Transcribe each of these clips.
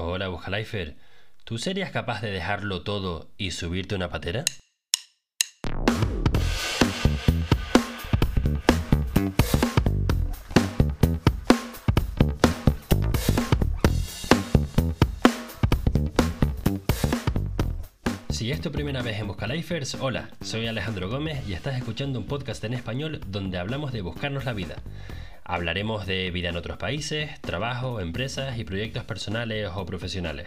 Hola, Buscalifer. ¿Tú serías capaz de dejarlo todo y subirte una patera? Si es tu primera vez en Buscalifers, hola, soy Alejandro Gómez y estás escuchando un podcast en español donde hablamos de buscarnos la vida. Hablaremos de vida en otros países, trabajo, empresas y proyectos personales o profesionales.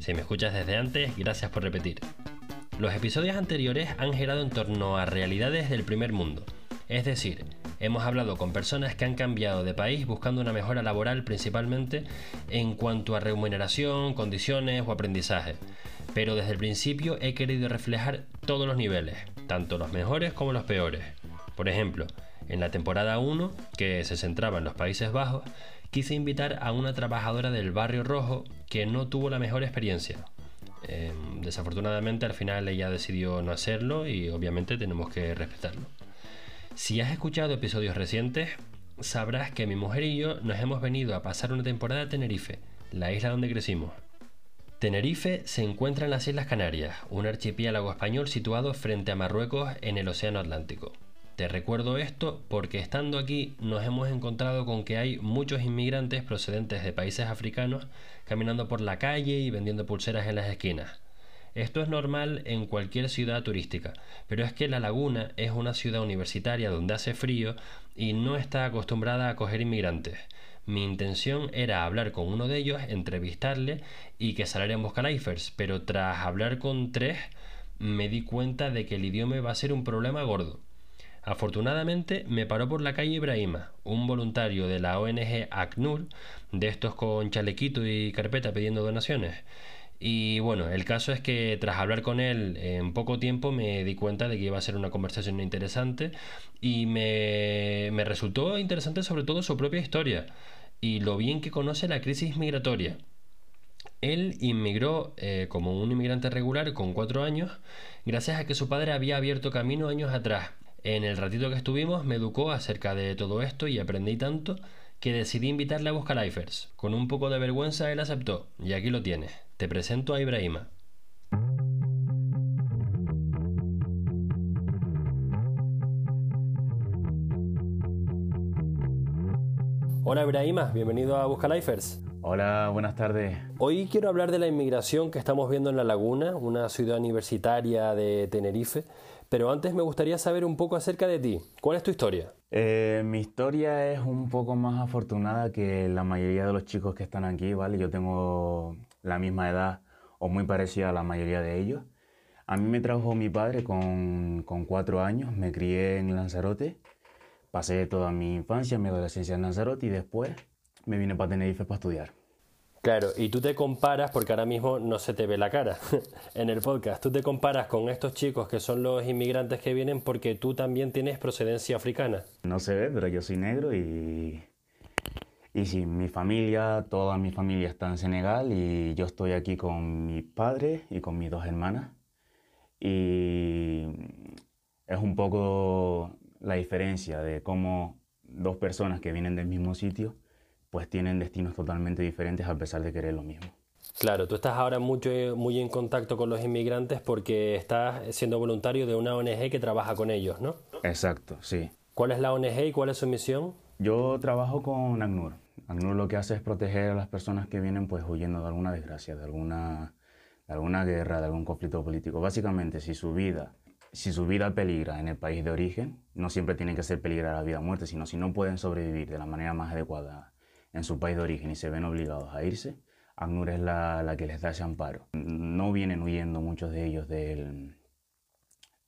Si me escuchas desde antes, gracias por repetir. Los episodios anteriores han girado en torno a realidades del primer mundo. Es decir, hemos hablado con personas que han cambiado de país buscando una mejora laboral principalmente en cuanto a remuneración, condiciones o aprendizaje. Pero desde el principio he querido reflejar todos los niveles, tanto los mejores como los peores. Por ejemplo, en la temporada 1, que se centraba en los Países Bajos, quise invitar a una trabajadora del barrio rojo que no tuvo la mejor experiencia. Em, desafortunadamente al final ella decidió no hacerlo y obviamente tenemos que respetarlo. Si has escuchado episodios recientes, sabrás que mi mujer y yo nos hemos venido a pasar una temporada a Tenerife, la isla donde crecimos. Tenerife se encuentra en las Islas Canarias, un archipiélago español situado frente a Marruecos en el Océano Atlántico. Te recuerdo esto porque estando aquí nos hemos encontrado con que hay muchos inmigrantes procedentes de países africanos caminando por la calle y vendiendo pulseras en las esquinas. Esto es normal en cualquier ciudad turística, pero es que La Laguna es una ciudad universitaria donde hace frío y no está acostumbrada a acoger inmigrantes. Mi intención era hablar con uno de ellos, entrevistarle y que saliera en Buscalifers, pero tras hablar con tres me di cuenta de que el idioma va a ser un problema gordo. Afortunadamente me paró por la calle Ibrahima, un voluntario de la ONG ACNUR, de estos con chalequito y carpeta pidiendo donaciones. Y bueno, el caso es que tras hablar con él en poco tiempo me di cuenta de que iba a ser una conversación interesante y me, me resultó interesante sobre todo su propia historia y lo bien que conoce la crisis migratoria. Él inmigró eh, como un inmigrante regular con cuatro años gracias a que su padre había abierto camino años atrás en el ratito que estuvimos me educó acerca de todo esto y aprendí tanto que decidí invitarle a Buscalifers. Con un poco de vergüenza él aceptó, y aquí lo tienes. Te presento a Ibrahima. Hola Ibrahima, bienvenido a Buscalifers. Hola, buenas tardes. Hoy quiero hablar de la inmigración que estamos viendo en La Laguna, una ciudad universitaria de Tenerife, pero antes me gustaría saber un poco acerca de ti. ¿Cuál es tu historia? Eh, mi historia es un poco más afortunada que la mayoría de los chicos que están aquí, ¿vale? Yo tengo la misma edad o muy parecida a la mayoría de ellos. A mí me trajo mi padre con, con cuatro años, me crié en Lanzarote, pasé toda mi infancia, mi adolescencia en Lanzarote y después me vine para Tenerife para estudiar. Claro, y tú te comparas, porque ahora mismo no se te ve la cara en el podcast, tú te comparas con estos chicos que son los inmigrantes que vienen porque tú también tienes procedencia africana. No se ve, pero yo soy negro y, y sí, mi familia, toda mi familia está en Senegal y yo estoy aquí con mi padre y con mis dos hermanas. Y es un poco la diferencia de cómo dos personas que vienen del mismo sitio pues tienen destinos totalmente diferentes a pesar de querer lo mismo. Claro, tú estás ahora mucho, muy en contacto con los inmigrantes porque estás siendo voluntario de una ONG que trabaja con ellos, ¿no? Exacto, sí. ¿Cuál es la ONG y cuál es su misión? Yo trabajo con ACNUR. ACNUR lo que hace es proteger a las personas que vienen pues huyendo de alguna desgracia, de alguna, de alguna guerra, de algún conflicto político. Básicamente, si su vida si su vida peligra en el país de origen, no siempre tiene que ser peligrar la vida o muerte, sino si no pueden sobrevivir de la manera más adecuada en su país de origen y se ven obligados a irse, ACNUR es la, que les da ese amparo. No vienen huyendo muchos de ellos del,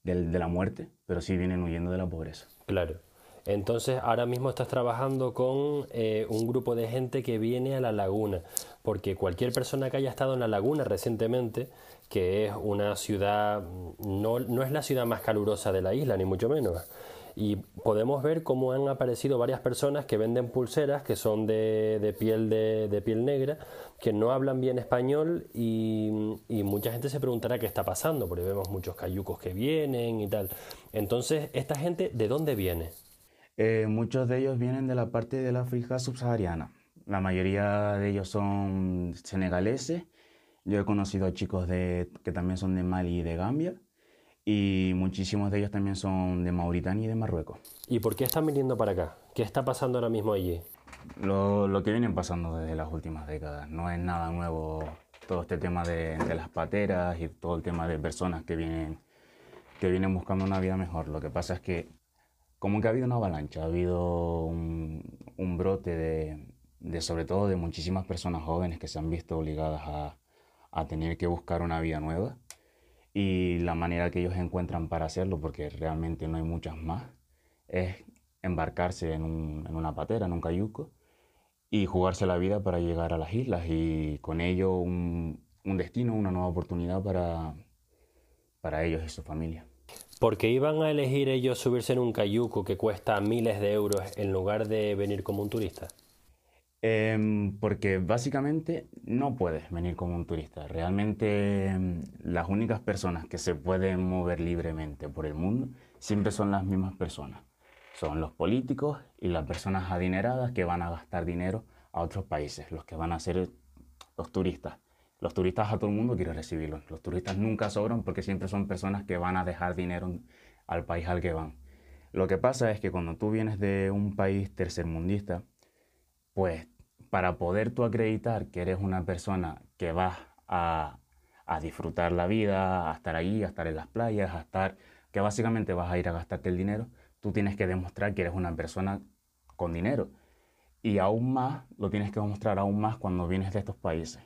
de la muerte, pero sí vienen huyendo de la pobreza. Claro. Entonces, ahora mismo estás trabajando con eh, un grupo de gente que viene a la laguna, porque cualquier persona que haya estado en la laguna recientemente, que es una ciudad, no, no es la ciudad más calurosa de la isla, ni mucho menos, y podemos ver cómo han aparecido varias personas que venden pulseras que son de, piel de, piel negra, que no hablan bien español y, mucha gente se preguntará qué está pasando, porque vemos muchos cayucos que vienen y tal. Entonces, ¿esta gente de dónde viene? Eh, muchos de ellos vienen de la parte del África subsahariana. La mayoría de ellos son senegaleses. Yo he conocido a chicos de, que también son de Mali y de Gambia. Y muchísimos de ellos también son de Mauritania y de Marruecos. ¿Y por qué están viniendo para acá? ¿Qué está pasando ahora mismo allí? Lo, lo que vienen pasando desde las últimas décadas. No es nada nuevo todo este tema de, de, las pateras y todo el tema de personas que vienen, que vienen buscando una vida mejor. Lo que pasa es que como que ha habido una avalancha, ha habido un, un brote de, de, sobre todo de muchísimas personas jóvenes que se han visto obligadas a, a tener que buscar una vida nueva y la manera que ellos encuentran para hacerlo, porque realmente no hay muchas más, es embarcarse en, un, en una patera, en un cayuco, y jugarse la vida para llegar a las islas y con ello un, un destino, una nueva oportunidad para, para ellos y su familia. ¿Por qué iban a elegir ellos subirse en un cayuco que cuesta miles de euros en lugar de venir como un turista? Eh, porque básicamente no puedes venir como un turista. Realmente eh, las únicas personas que se pueden mover libremente por el mundo siempre son las mismas personas. Son los políticos y las personas adineradas que van a gastar dinero a otros países, los que van a ser los turistas. Los turistas a todo el mundo quiere recibirlos. Los turistas nunca sobran porque siempre son personas que van a dejar dinero al país al que van. Lo que pasa es que cuando tú vienes de un país tercermundista, pues para poder tú acreditar que eres una persona que vas a, a, disfrutar la vida, a estar ahí, a estar en las playas, a estar, que básicamente vas a ir a gastarte el dinero, tú tienes que demostrar que eres una persona con dinero. Y aún más, lo tienes que demostrar aún más cuando vienes de estos países.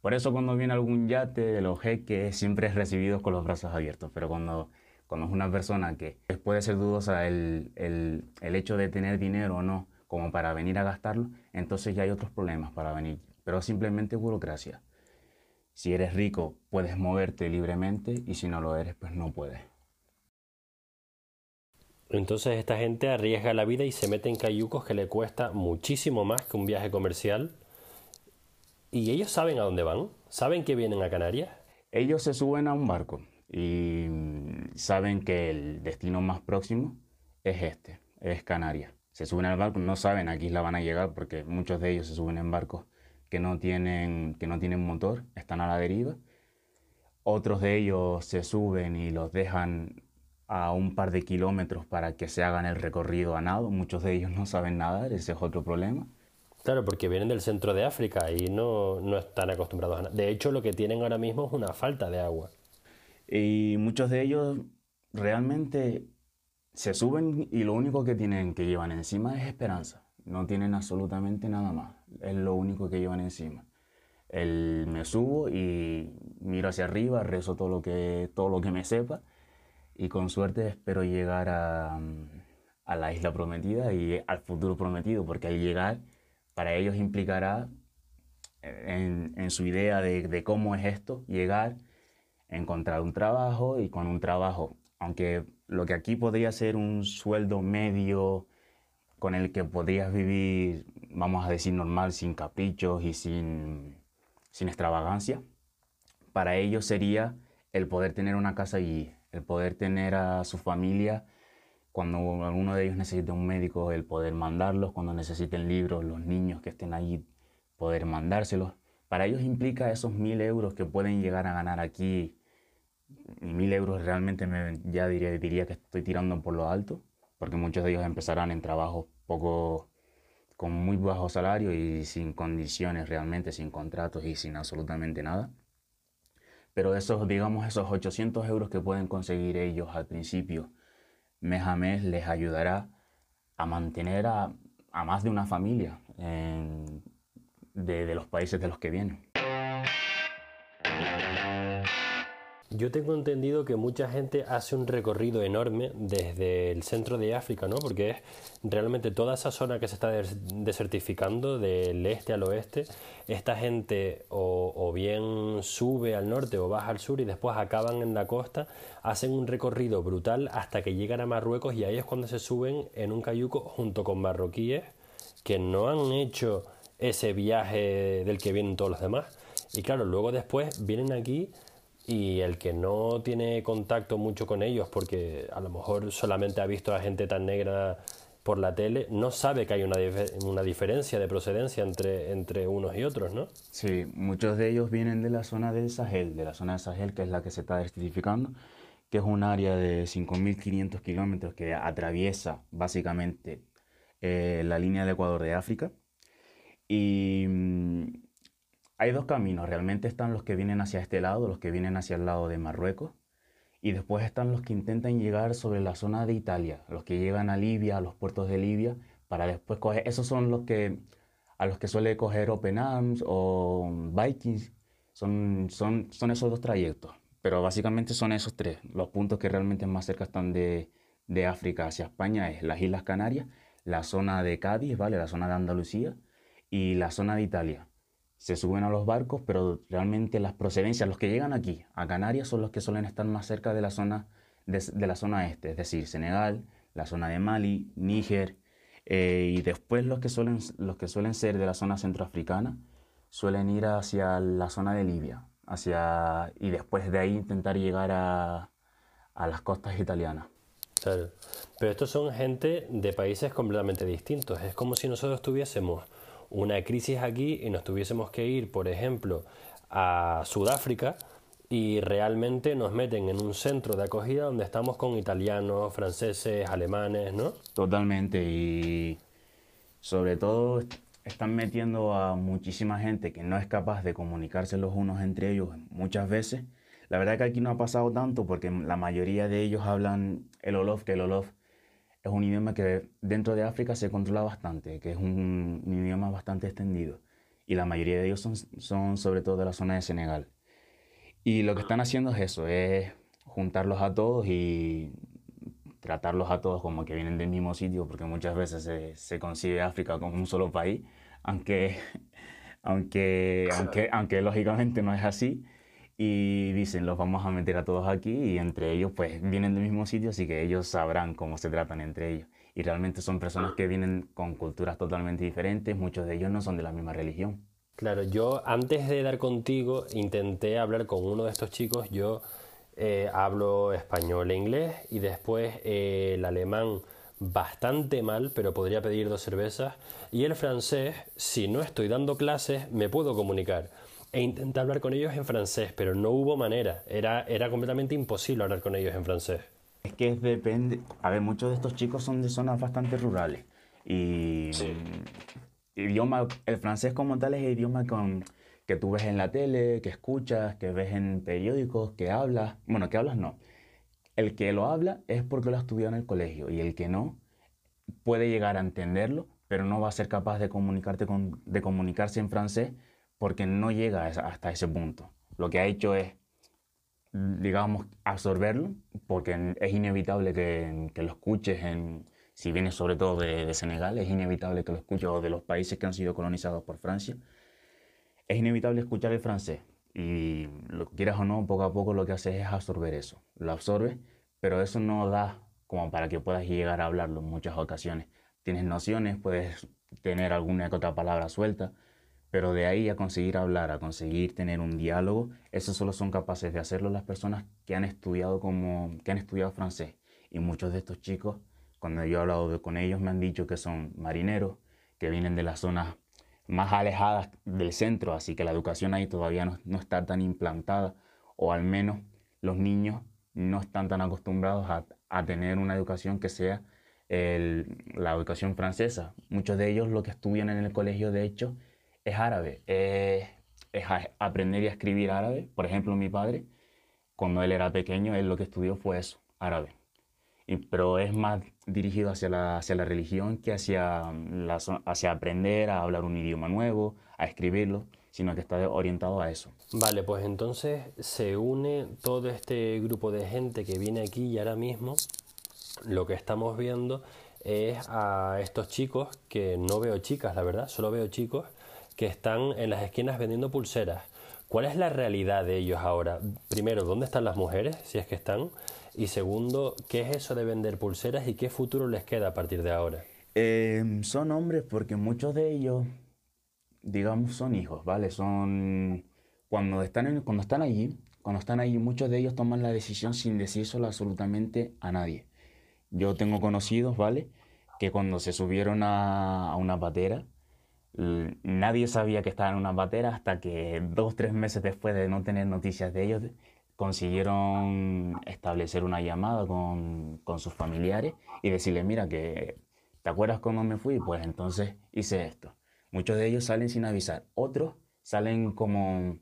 Por eso cuando viene algún yate de los jeques siempre es recibido con los brazos abiertos, pero cuando, cuando es una persona que puede ser dudosa el, el, el hecho de tener dinero o no, como para venir a gastarlo, entonces ya hay otros problemas para venir. Pero simplemente burocracia. Si eres rico, puedes moverte libremente y si no lo eres, pues no puedes. Entonces esta gente arriesga la vida y se mete en cayucos que le cuesta muchísimo más que un viaje comercial. ¿Y ellos saben a dónde van? ¿Saben que vienen a Canarias? Ellos se suben a un barco y saben que el destino más próximo es este, es Canarias se suben al barco, no saben a qué isla van a llegar porque muchos de ellos se suben en barcos que no tienen, que no tienen motor, están a la deriva. Otros de ellos se suben y los dejan a un par de kilómetros para que se hagan el recorrido a nado. Muchos de ellos no saben nadar, ese es otro problema. Claro, porque vienen del centro de África y no, no están acostumbrados a nada. De hecho, lo que tienen ahora mismo es una falta de agua. Y muchos de ellos realmente se suben y lo único que tienen que llevan encima es esperanza. No tienen absolutamente nada más. Es lo único que llevan encima. El, me subo y miro hacia arriba, rezo todo lo que, todo lo que me sepa y con suerte espero llegar a, a la isla prometida y al futuro prometido, porque al llegar para ellos implicará en, en su idea de, de cómo es esto, llegar, encontrar un trabajo y con un trabajo, aunque lo que aquí podría ser un sueldo medio con el que podrías vivir, vamos a decir, normal, sin caprichos y sin, sin extravagancia, para ellos sería el poder tener una casa allí, el poder tener a su familia, cuando alguno de ellos necesite un médico, el poder mandarlos, cuando necesiten libros, los niños que estén allí, poder mandárselos. Para ellos implica esos mil euros que pueden llegar a ganar aquí mil euros realmente me, ya diría, diría que estoy tirando por lo alto, porque muchos de ellos empezarán en trabajos poco con muy bajo salario y sin condiciones realmente, sin contratos y sin absolutamente nada. Pero esos, digamos, esos 800 euros que pueden conseguir ellos al principio, mes a mes, les ayudará a mantener a, a más de una familia en, de, de los países de los que vienen. Yo tengo entendido que mucha gente hace un recorrido enorme desde el centro de África, ¿no? Porque es realmente toda esa zona que se está desertificando del este al oeste. Esta gente o, o, bien sube al norte o baja al sur y después acaban en la costa, hacen un recorrido brutal hasta que llegan a Marruecos y ahí es cuando se suben en un cayuco junto con marroquíes que no han hecho ese viaje del que vienen todos los demás. Y claro, luego después vienen aquí y el que no tiene contacto mucho con ellos porque a lo mejor solamente ha visto a gente tan negra por la tele no sabe que hay una, una diferencia de procedencia entre, entre unos y otros, ¿no? Sí, muchos de ellos vienen de la zona del Sahel, de la zona del Sahel que es la que se está desertificando, que es un área de 5.500 kilómetros que atraviesa básicamente eh, la línea del Ecuador de África. Y mm, hay dos caminos, realmente están los que vienen hacia este lado, los que vienen hacia el lado de Marruecos, y después están los que intentan llegar sobre la zona de Italia, los que llegan a Libia, a los puertos de Libia, para después coger, esos son los que, a los que suele coger Open Arms o Vikings, son, son, son esos dos trayectos, pero básicamente son esos tres, los puntos que realmente más cerca están de, de África hacia España es las Islas Canarias, la zona de Cádiz, ¿vale? la zona de Andalucía y la zona de Italia se suben a los barcos, pero realmente las procedencias, los que llegan aquí, a Canarias, son los que suelen estar más cerca de la zona, de, la zona este, es decir, Senegal, la zona de Mali, Níger, eh, y después los que, suelen, los que suelen ser de la zona centroafricana suelen ir hacia la zona de Libia, hacia, y después de ahí intentar llegar a, a las costas italianas. Pero estos son gente de países completamente distintos, es como si nosotros tuviésemos una crisis aquí y nos tuviésemos que ir, por ejemplo, a Sudáfrica y realmente nos meten en un centro de acogida donde estamos con italianos, franceses, alemanes, ¿no? Totalmente y sobre todo están metiendo a muchísima gente que no es capaz de comunicarse los unos entre ellos muchas veces. La verdad que aquí no ha pasado tanto porque la mayoría de ellos hablan el Olof, que el Olof es un idioma que dentro de África se controla bastante, que es un, idioma bastante extendido. Y la mayoría de ellos son, son sobre todo de la zona de Senegal. Y lo que están haciendo es eso, es juntarlos a todos y tratarlos a todos como que vienen del mismo sitio, porque muchas veces se, se concibe África como un solo país, aunque, aunque, aunque, aunque lógicamente no es así y dicen, los vamos a meter a todos aquí y entre ellos pues vienen del mismo sitio, así que ellos sabrán cómo se tratan entre ellos. Y realmente son personas que vienen con culturas totalmente diferentes, muchos de ellos no son de la misma religión. Claro, yo antes de dar contigo intenté hablar con uno de estos chicos, yo eh, hablo español e inglés y después eh, el alemán bastante mal, pero podría pedir dos cervezas, y el francés, si no estoy dando clases, me puedo comunicar e intenté hablar con ellos en francés, pero no hubo manera. Era, era completamente imposible hablar con ellos en francés. Es que depende. A ver, muchos de estos chicos son de zonas bastante rurales. Y. Idioma, el francés como tal es el idioma con, que tú ves en la tele, que escuchas, que ves en periódicos, que hablas. Bueno, que hablas no. El que lo habla es porque lo ha estudiado en el colegio y el que no puede llegar a entenderlo, pero no va a ser capaz de, comunicarte con, de comunicarse en francés porque no llega hasta ese punto. Lo que ha hecho es, digamos, absorberlo, porque es inevitable que, lo escuches, en, si vienes sobre todo de, Senegal, es inevitable que lo escuches, o de los países que han sido colonizados por Francia, es inevitable escuchar el francés. Y lo quieras o no, poco a poco lo que haces es absorber eso. Lo absorbes, pero eso no da como para que puedas llegar a hablarlo en muchas ocasiones. Tienes nociones, puedes tener alguna que otra palabra suelta, pero de ahí a conseguir hablar, a conseguir tener un diálogo, eso solo son capaces de hacerlo las personas que han estudiado como que han estudiado francés. Y muchos de estos chicos, cuando yo he hablado con ellos, me han dicho que son marineros, que vienen de las zonas más alejadas del centro, así que la educación ahí todavía no, está tan implantada, o al menos los niños no están tan acostumbrados a, a tener una educación que sea la educación francesa. Muchos de ellos lo que estudian en el colegio, de hecho, es árabe, es, aprender y escribir árabe. Por ejemplo, mi padre, cuando él era pequeño, él lo que estudió fue eso, árabe. Pero es más dirigido hacia la, hacia la religión que hacia, la, hacia aprender a hablar un idioma nuevo, a escribirlo, sino que está orientado a eso. Vale, pues entonces se une todo este grupo de gente que viene aquí y ahora mismo lo que estamos viendo es a estos chicos, que no veo chicas, la verdad, solo veo chicos, que están en las esquinas vendiendo pulseras. ¿Cuál es la realidad de ellos ahora? Primero, ¿dónde están las mujeres, si es que están? Y segundo, ¿qué es eso de vender pulseras y qué futuro les queda a partir de ahora? Em, son hombres porque muchos de ellos, digamos, son hijos, ¿vale? Son... Cuando están, cuando están allí, cuando están allí, muchos de ellos toman la decisión sin decírselo absolutamente a nadie. Yo tengo conocidos, ¿vale? que cuando se subieron a una patera, nadie sabía que estaban en una patera hasta que dos, tres meses después de no tener noticias de ellos, consiguieron establecer una llamada con, con sus familiares y decirle, mira, que ¿te acuerdas cuando me fui? Pues entonces hice esto. Muchos de ellos salen sin avisar, otros salen como,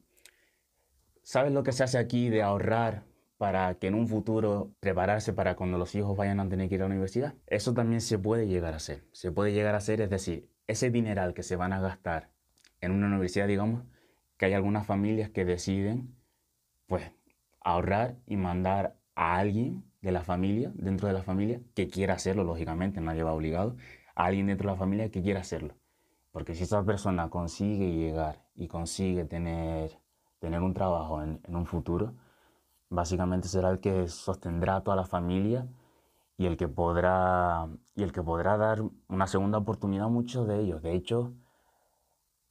¿sabes lo que se hace aquí de ahorrar para que en un futuro prepararse para cuando los hijos vayan a tener que ir a la universidad? Eso también se puede llegar a hacer. Se puede llegar a hacer, es decir, ese dineral que se van a gastar en una universidad, digamos, que hay algunas familias que deciden, pues, ahorrar y mandar a alguien de la familia, dentro de la familia, que quiera hacerlo, lógicamente, nadie va obligado, a alguien dentro de la familia que quiera hacerlo. Porque si esa persona consigue llegar y consigue tener, tener un trabajo en, en un futuro, básicamente será el que sostendrá a toda la familia y el que podrá, y el que podrá dar una segunda oportunidad a muchos de ellos. De hecho,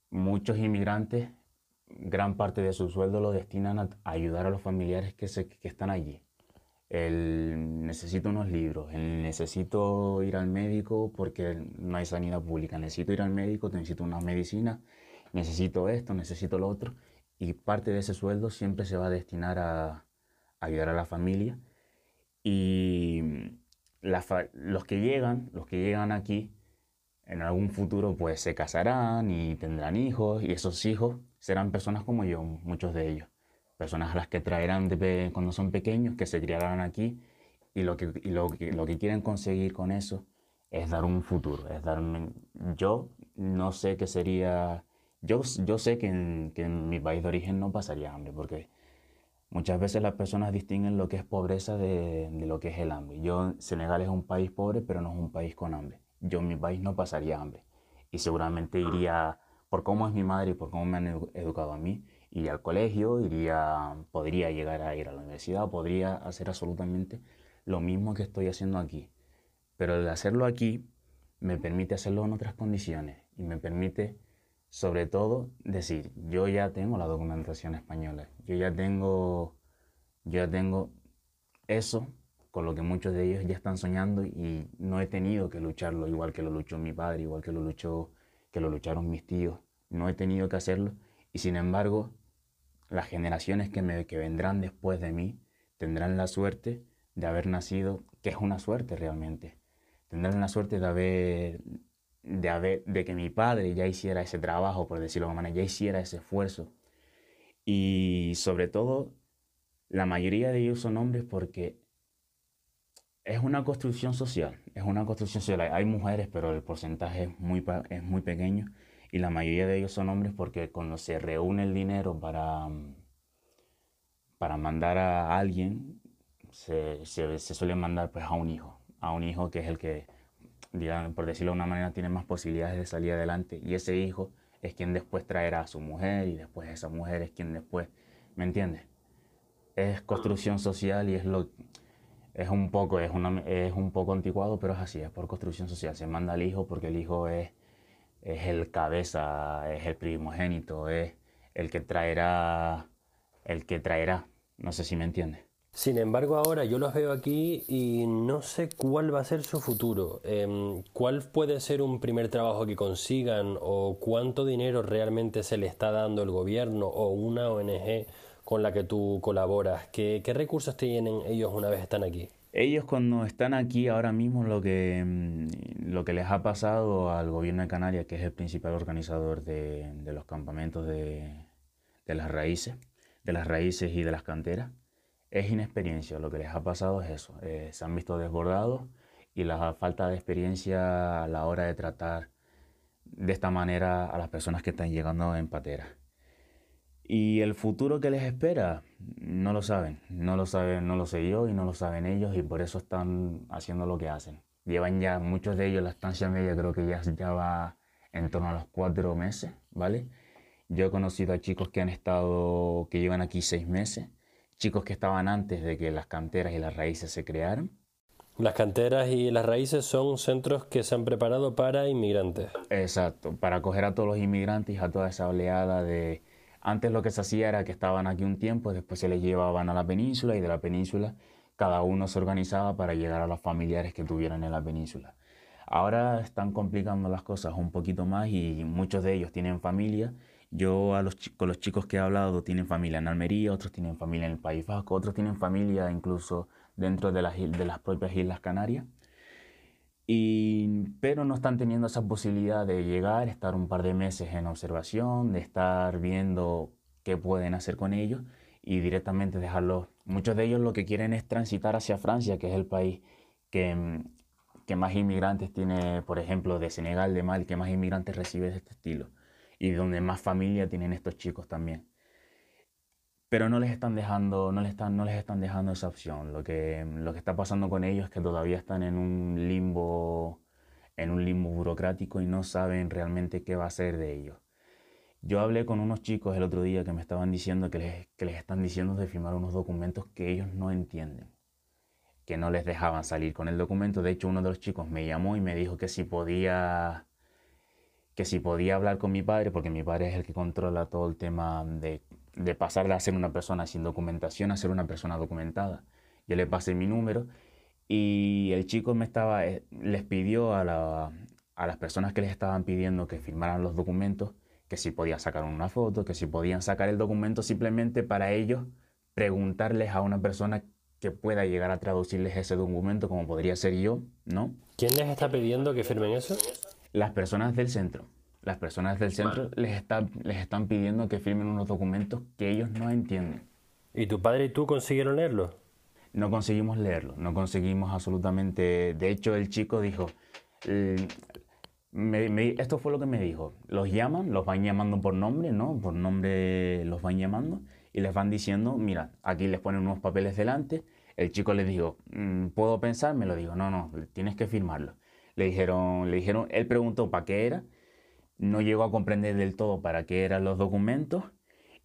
muchos inmigrantes, gran parte de su sueldo lo destinan a ayudar a los familiares que, se, que están allí. El necesito unos libros, el necesito ir al médico porque no hay sanidad pública, necesito ir al médico, necesito una medicina, necesito esto, necesito lo otro. Y parte de ese sueldo siempre se va a destinar a ayudar a la familia. Y los que llegan, los que llegan aquí, en algún futuro pues se casarán y tendrán hijos y esos hijos serán personas como yo, muchos de ellos. Personas a las que traerán de, cuando son pequeños, que se criarán aquí y lo que, lo, que quieren conseguir con eso es dar un futuro, es dar Yo no sé qué sería... Yo, yo sé que en, que en mi país de origen no pasaría hambre porque Muchas veces las personas distinguen lo que es pobreza de, lo que es el hambre. Yo, Senegal es un país pobre, pero no es un país con hambre. Yo en mi país no pasaría hambre. Y seguramente iría, por cómo es mi madre y por cómo me han educado a mí, iría al colegio, iría, podría llegar a ir a la universidad, podría hacer absolutamente lo mismo que estoy haciendo aquí. Pero el hacerlo aquí me permite hacerlo en otras condiciones y me permite sobre todo decir, yo ya tengo la documentación española, yo ya tengo, yo ya tengo eso con lo que muchos de ellos ya están soñando y no he tenido que lucharlo igual que lo luchó mi padre, igual que lo luchó, que lo lucharon mis tíos, no he tenido que hacerlo y sin embargo las generaciones que, me, que vendrán después de mí tendrán la suerte de haber nacido, que es una suerte realmente, tendrán la suerte de haber de, de que mi padre ya hiciera ese trabajo, por decirlo de alguna manera, ya hiciera ese esfuerzo. Y sobre todo, la mayoría de ellos son hombres porque es una construcción social, es una construcción social. Hay mujeres, pero el porcentaje es muy, es muy pequeño. Y la mayoría de ellos son hombres porque cuando se reúne el dinero para, para mandar a alguien, se, se, se suele mandar pues a un hijo, a un hijo que es el que por decirlo de una manera, tiene más posibilidades de salir adelante. Y ese hijo es quien después traerá a su mujer y después esa mujer es quien después, ¿me entiendes? Es construcción social y es lo es un poco es una, es un poco anticuado, pero es así, es por construcción social. Se manda al hijo porque el hijo es es el cabeza, es el primogénito, es el que traerá el que traerá. No sé si me entiendes. Sin embargo, ahora yo los veo aquí y no sé cuál va a ser su futuro. Em, ¿Cuál puede ser un primer trabajo que consigan o cuánto dinero realmente se le está dando el gobierno o una ONG con la que tú colaboras? ¿Qué, recursos tienen ellos una vez están aquí? Ellos cuando están aquí ahora mismo lo que, em, lo que les ha pasado al gobierno de Canarias, que es el principal organizador de, los campamentos de las raíces, de las raíces y de las canteras, es inexperiencia. Lo que les ha pasado es eso. Eh, se han visto desbordados y la falta de experiencia a la hora de tratar de esta manera a las personas que están llegando en patera. Y el futuro que les espera, no lo saben. No lo saben, no lo sé yo y no lo saben ellos y por eso están haciendo lo que hacen. Llevan ya, muchos de ellos, la estancia media creo que ya, ya va en torno a los cuatro meses, ¿vale? Yo he conocido a chicos que han estado, que llevan aquí seis meses chicos que estaban antes de que las canteras y las raíces se crearan. Las canteras y las raíces son centros que se han preparado para inmigrantes. Exacto, para acoger a todos los inmigrantes, a toda esa oleada de... Antes lo que se hacía era que estaban aquí un tiempo, después se les llevaban a la península y de la península cada uno se organizaba para llegar a los familiares que tuvieran en la península. Ahora están complicando las cosas un poquito más y muchos de ellos tienen familia. Yo a los, con los chicos que he hablado tienen familia en Almería, otros tienen familia en el País Vasco, otros tienen familia incluso dentro de las, de las propias Islas Canarias. Y, pero no están teniendo esa posibilidad de llegar, estar un par de meses en observación, de estar viendo qué pueden hacer con ellos y directamente dejarlos. Muchos de ellos lo que quieren es transitar hacia Francia, que es el país que, que más inmigrantes tiene, por ejemplo, de Senegal, de Mali, que más inmigrantes recibe de este estilo y donde más familia tienen estos chicos también. Pero no les están dejando, no les están, no les están dejando esa opción. Lo que, lo que está pasando con ellos es que todavía están en un limbo, en un limbo burocrático y no saben realmente qué va a ser de ellos. Yo hablé con unos chicos el otro día que me estaban diciendo que les, que les están diciendo de firmar unos documentos que ellos no entienden, que no les dejaban salir con el documento. De hecho, uno de los chicos me llamó y me dijo que si podía que si podía hablar con mi padre, porque mi padre es el que controla todo el tema de, de pasar de ser una persona sin documentación a ser una persona documentada. Yo le pasé mi número y el chico me estaba, eh, les pidió a, la, a las personas que les estaban pidiendo que firmaran los documentos, que si podían sacar una foto, que si podían sacar el documento simplemente para ellos preguntarles a una persona que pueda llegar a traducirles ese documento, como podría ser yo, ¿no? ¿Quién les está pidiendo que firmen eso? Las personas del centro. Las personas del centro les, están, les están pidiendo que firmen unos documentos que ellos no entienden. ¿Y tu padre y tú consiguieron leerlo? No conseguimos leerlo, no conseguimos absolutamente... De hecho, el chico dijo, esto fue lo que me dijo, los llaman, los van llamando por nombre, ¿no? Por nombre los van llamando y les van diciendo, mira, aquí les ponen unos papeles delante. El chico les dijo, mm, ¿puedo pensar? Me lo digo, no, no, tienes que firmarlo. Le dijeron, le dijeron, él preguntó para qué era, no llegó a comprender del todo para qué eran los documentos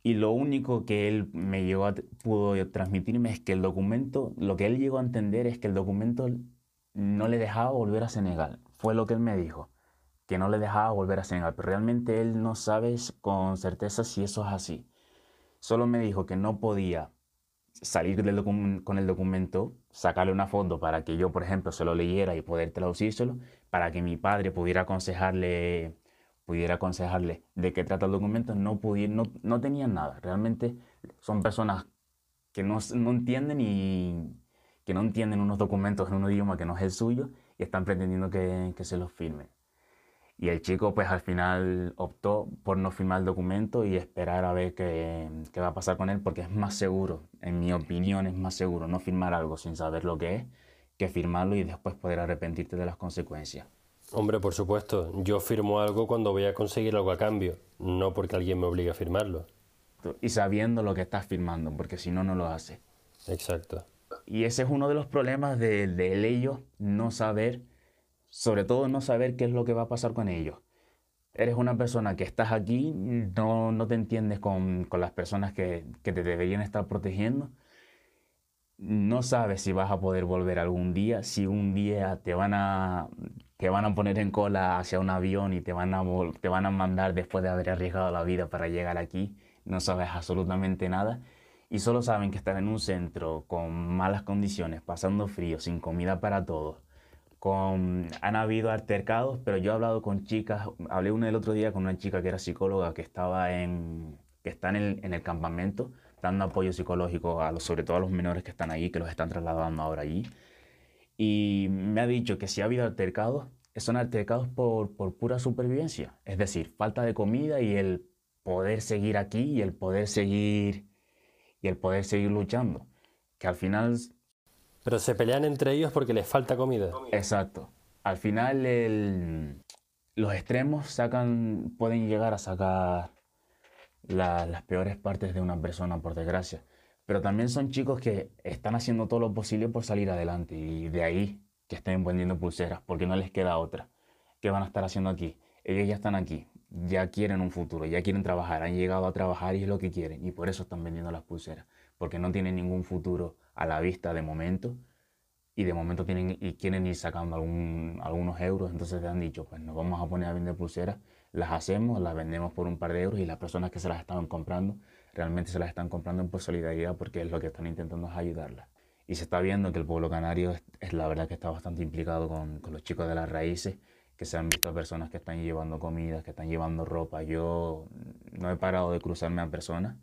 y lo único que él me llegó a, pudo transmitirme es que el documento, lo que él llegó a entender es que el documento no le dejaba volver a Senegal. Fue lo que él me dijo, que no le dejaba volver a Senegal, pero realmente él no sabe con certeza si eso es así. Solo me dijo que no podía salir con el documento, sacarle una foto para que yo, por ejemplo, se lo leyera y poder traducírselo, para que mi padre pudiera aconsejarle, pudiera aconsejarle de qué trata el documento, no, no, no tenían nada. Realmente son personas que no, no entienden y que no entienden unos documentos en un idioma que no es el suyo y están pretendiendo que, que se los firmen. Y el chico pues al final optó por no firmar el documento y esperar a ver qué, qué, va a pasar con él porque es más seguro, en mi opinión es más seguro no firmar algo sin saber lo que es que firmarlo y después poder arrepentirte de las consecuencias. Hombre, por supuesto, yo firmo algo cuando voy a conseguir algo a cambio, no porque alguien me obligue a firmarlo. Y sabiendo lo que estás firmando, porque si no, no lo hace. Exacto. Y ese es uno de los problemas de, de ellos, no saber sobre todo no saber qué es lo que va a pasar con ellos. Eres una persona que estás aquí, no, no te entiendes con, con las personas que, que, te deberían estar protegiendo. No sabes si vas a poder volver algún día, si un día te van a, te van a poner en cola hacia un avión y te van, a, te van a mandar después de haber arriesgado la vida para llegar aquí. No sabes absolutamente nada y solo saben que están en un centro con malas condiciones, pasando frío, sin comida para todos con, han habido altercados, pero yo he hablado con chicas, hablé uno el otro día con una chica que era psicóloga que estaba en, que está en el, en el campamento dando apoyo psicológico a los, sobre todo a los menores que están ahí, que los están trasladando ahora allí. Y me ha dicho que si ha habido altercados, son altercados por, por pura supervivencia, es decir, falta de comida y el poder seguir aquí y el poder seguir y el poder seguir luchando, que al final pero se pelean entre ellos porque les falta comida. Exacto. Al final los extremos pueden llegar a sacar las peores partes de una persona, por desgracia. Pero también son chicos que están haciendo todo lo posible por salir adelante y de ahí que estén vendiendo pulseras, porque no les queda otra. ¿Qué van a estar haciendo aquí? Ellos ya están aquí, ya quieren un futuro, ya quieren trabajar, han llegado a trabajar y es lo que quieren y por eso están vendiendo las pulseras, porque no tienen ningún futuro a la vista de momento y de momento tienen y quieren ir sacando algunos euros, entonces te han dicho, pues nos vamos a poner a vender pulseras, las hacemos, las vendemos por un par de euros y las personas que se las están comprando realmente se las están comprando por solidaridad porque es lo que están intentando es ayudarlas. y se está viendo que el pueblo canario es, la verdad que está bastante implicado con, con, los chicos de las raíces, que se han visto personas que están llevando comida, que están llevando ropa. Yo no he parado de cruzarme a personas.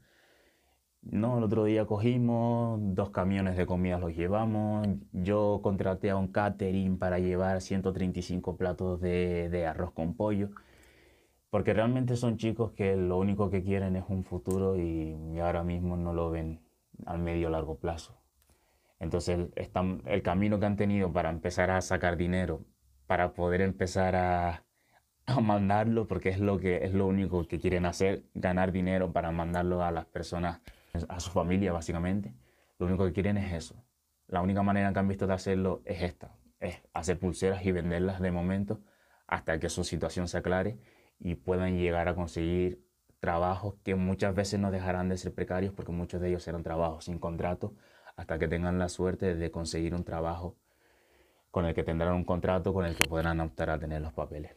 No, el otro día cogimos dos camiones de comida, los llevamos. Yo contraté a un catering para llevar 135 platos de, de arroz con pollo porque realmente son chicos que lo único que quieren es un futuro y, ahora mismo no lo ven al medio largo plazo. Entonces están, el camino que han tenido para empezar a sacar dinero, para poder empezar a, a mandarlo, porque es lo, que, es lo único que quieren hacer, ganar dinero para mandarlo a las personas, a su familia básicamente. Lo único que quieren es eso. La única manera que han visto de hacerlo es esta, es hacer pulseras y venderlas de momento hasta que su situación se aclare y puedan llegar a conseguir trabajos que muchas veces no dejarán de ser precarios porque muchos de ellos serán trabajos sin contrato hasta que tengan la suerte de conseguir un trabajo con el que tendrán un contrato con el que podrán optar a tener los papeles.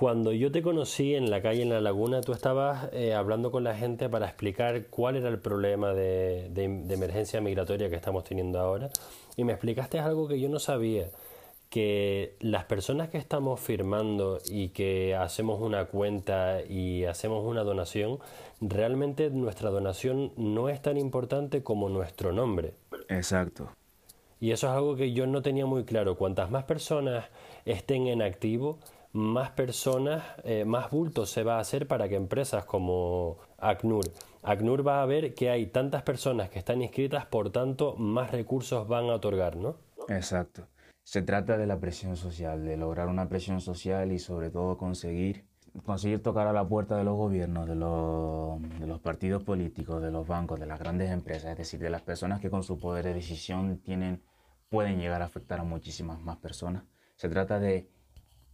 Cuando yo te conocí en la calle en la laguna, tú estabas eh, hablando con la gente para explicar cuál era el problema de, de emergencia migratoria que estamos teniendo ahora y me explicaste algo que yo no sabía que las personas que estamos firmando y que hacemos una cuenta y hacemos una donación, realmente nuestra donación no es tan importante como nuestro nombre. Exacto. Y eso es algo que yo no tenía muy claro. Cuantas más personas estén en activo, más personas, eh, más bulto se va a hacer para que empresas como ACNUR, ACNUR va a ver que hay tantas personas que están inscritas, por tanto, más recursos van a otorgar, ¿no? Exacto. Se trata de la presión social, de lograr una presión social y sobre todo conseguir, conseguir tocar a la puerta de los gobiernos, de los, de los partidos políticos, de los bancos, de las grandes empresas, es decir, de las personas que con su poder de decisión tienen, pueden llegar a afectar a muchísimas más personas. Se trata de,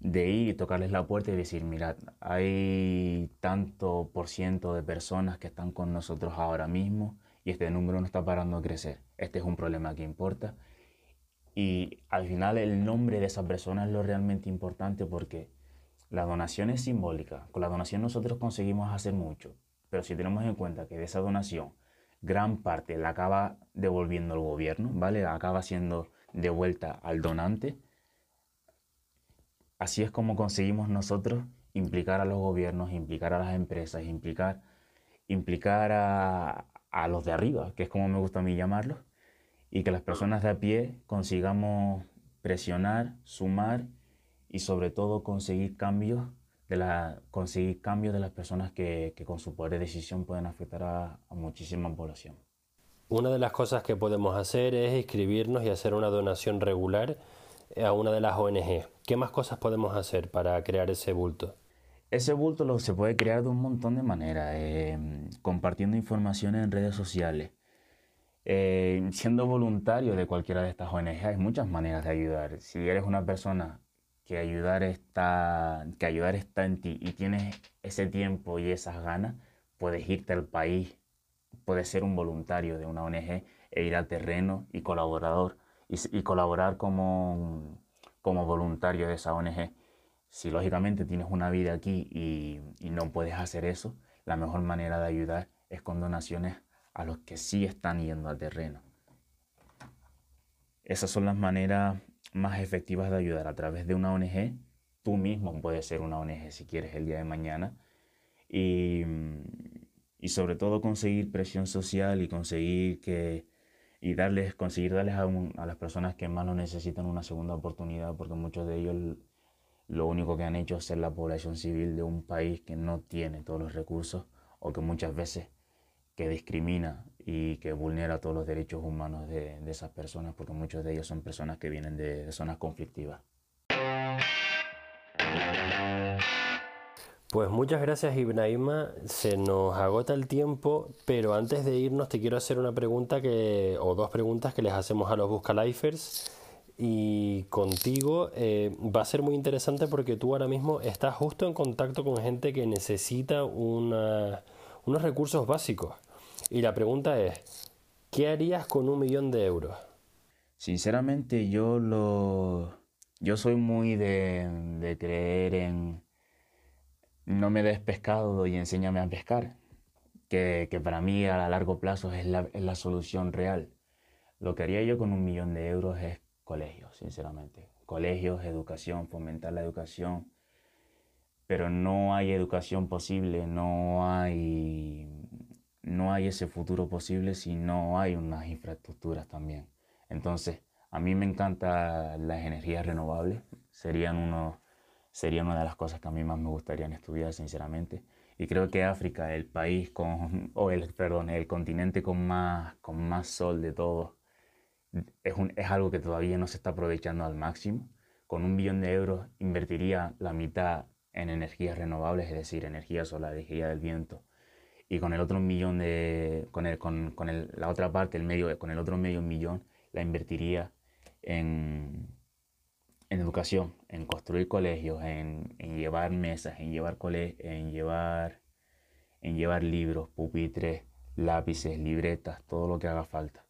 de ir y tocarles la puerta y decir, mirad, hay tanto por ciento de personas que están con nosotros ahora mismo y este número no está parando de crecer. Este es un problema que importa y al final el nombre de esa persona es lo realmente importante porque la donación es simbólica. Con la donación nosotros conseguimos hacer mucho. Pero si tenemos en cuenta que de esa donación gran parte la acaba devolviendo el gobierno, ¿vale? Acaba siendo devuelta al donante. Así es como conseguimos nosotros implicar a los gobiernos, implicar a las empresas, implicar, implicar a, a los de arriba, que es como me gusta a mí llamarlos, y que las personas de a pie consigamos presionar, sumar y sobre todo conseguir cambios de, la, conseguir cambios de las personas que, que con su poder de decisión pueden afectar a, a muchísima población. Una de las cosas que podemos hacer es inscribirnos y hacer una donación regular a una de las ONG. ¿Qué más cosas podemos hacer para crear ese bulto? Ese bulto lo, se puede crear de un montón de maneras, eh, compartiendo información en redes sociales, eh, siendo voluntario de cualquiera de estas ONG hay muchas maneras de ayudar. Si eres una persona que ayudar está, que ayudar está en ti y tienes ese tiempo y esas ganas, puedes irte al país, puedes ser un voluntario de una ONG e ir al terreno y colaborador y, colaborar como, como voluntario de esa ONG. Si lógicamente tienes una vida aquí y, y no puedes hacer eso, la mejor manera de ayudar es con donaciones a los que sí están yendo al terreno. Esas son las maneras más efectivas de ayudar a través de una ONG. Tú mismo puedes ser una ONG si quieres el día de mañana. Y, y sobre todo conseguir presión social y conseguir que y darles, conseguir darles a, a, las personas que más lo necesitan una segunda oportunidad, porque muchos de ellos lo único que han hecho es ser la población civil de un país que no tiene todos los recursos o que muchas veces que discrimina y que vulnera todos los derechos humanos de, de esas personas, porque muchos de ellos son personas que vienen de, zonas conflictivas. Pues muchas gracias Ibrahima, se nos agota el tiempo, pero antes de irnos te quiero hacer una pregunta que, o dos preguntas que les hacemos a los Buscalifers y contigo eh, va a ser muy interesante porque tú ahora mismo estás justo en contacto con gente que necesita unos recursos básicos. Y la pregunta es, ¿qué harías con un millón de euros? Sinceramente yo lo... Yo soy muy de, de creer en no me des pescado y enséñame a pescar. que, que, para mí a largo plazo es la, es la solución real. Lo que haría yo con un millón de euros es colegios, sinceramente. Colegios, educación, fomentar la educación. Pero no hay educación posible, no hay, no hay ese futuro posible si no hay unas infraestructuras también. Entonces, a mí me encantan las energías renovables. Serían, uno, serían una de las cosas que a mí más me gustaría estudiar, sinceramente. Y creo que África, el país con, o el, perdón, el continente con más, con más sol de todos, es, es algo que todavía no se está aprovechando al máximo. Con un billón de euros invertiría la mitad en energías renovables, es decir, energía solar, energía del viento. Y con el otro millón de, con, el, con, con el, la otra parte, el medio, con el otro medio millón, la invertiría en, en educación, en construir colegios, en, en llevar mesas, en llevar, cole, en, llevar, en llevar libros, pupitres, lápices, libretas, todo lo que haga falta.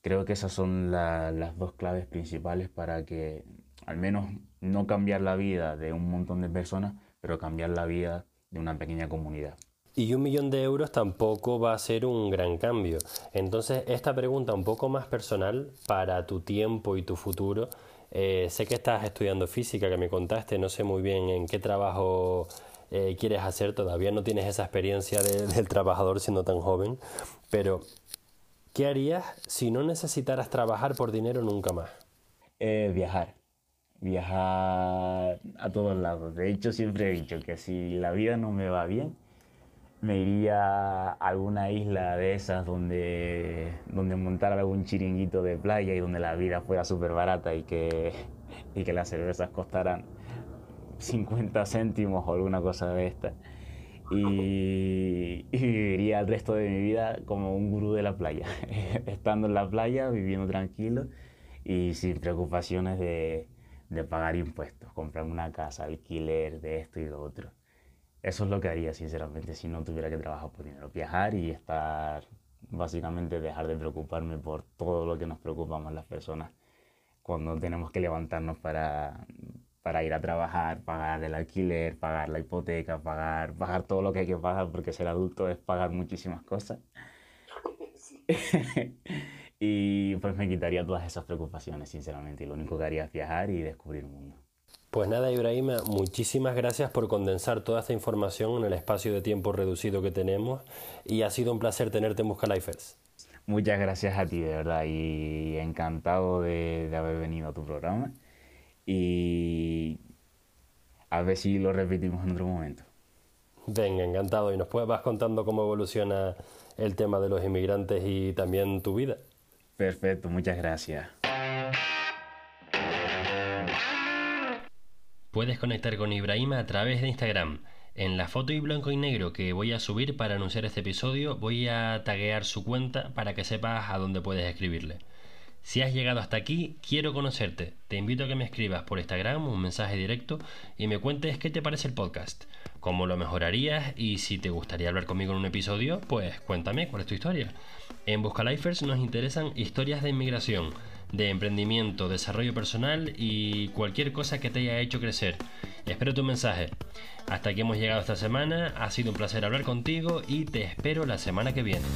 Creo que esas son las dos claves principales para que al menos no cambiar la vida de un montón de personas, pero cambiar la vida de una pequeña comunidad. Y un millón de euros tampoco va a ser un gran cambio. Entonces, esta pregunta un poco más personal para tu tiempo y tu futuro. Eh, sé que estás estudiando física, que me contaste, no sé muy bien en qué trabajo eh, quieres hacer, todavía no tienes esa experiencia del trabajador siendo tan joven, pero ¿Qué harías si no necesitaras trabajar por dinero nunca más? Eh, viajar. Viajar a todos lados. De hecho, siempre he dicho que si la vida no me va bien, me iría a alguna isla de esas donde, donde montar algún chiringuito de playa y donde la vida fuera súper barata y que, y que las cervezas costaran 50 céntimos o alguna cosa de esta y, viviría el resto de mi vida como un gurú de la playa, estando en la playa, viviendo tranquilo y sin preocupaciones de, de pagar impuestos, comprar una casa, alquiler, de esto y lo otro. Eso es lo que haría, sinceramente, si no tuviera que trabajar por dinero. Viajar y estar, básicamente, dejar de preocuparme por todo lo que nos preocupamos las personas cuando tenemos que levantarnos para, para ir a trabajar, pagar el alquiler, pagar la hipoteca, pagar, pagar todo lo que hay que pagar, porque ser adulto es pagar muchísimas cosas. y pues me quitaría todas esas preocupaciones, sinceramente, y lo único que haría es viajar y descubrir el mundo. Pues nada, Ibrahima, muchísimas gracias por condensar toda esta información en el espacio de tiempo reducido que tenemos y ha sido un placer tenerte en Buscalifers. Muchas gracias a ti, de verdad, y encantado de, de haber venido a tu programa y a ver si lo repetimos en otro momento. Venga, encantado. Y nos puedes, vas contando cómo evoluciona el tema de los inmigrantes y también tu vida. Perfecto, muchas gracias. Puedes conectar con Ibrahima a través de Instagram. En la foto y blanco y negro que voy a subir para anunciar este episodio voy a taguear su cuenta para que sepas a dónde puedes escribirle. Si has llegado hasta aquí, quiero conocerte. Te invito a que me escribas por Instagram un mensaje directo y me cuentes qué te parece el podcast, cómo lo mejorarías y si te gustaría hablar conmigo en un episodio, pues cuéntame cuál es tu historia. En Buscalifers nos interesan historias de inmigración, de emprendimiento, desarrollo personal y cualquier cosa que te haya hecho crecer. Espero tu mensaje. Hasta aquí hemos llegado esta semana, ha sido un placer hablar contigo y te espero la semana que viene.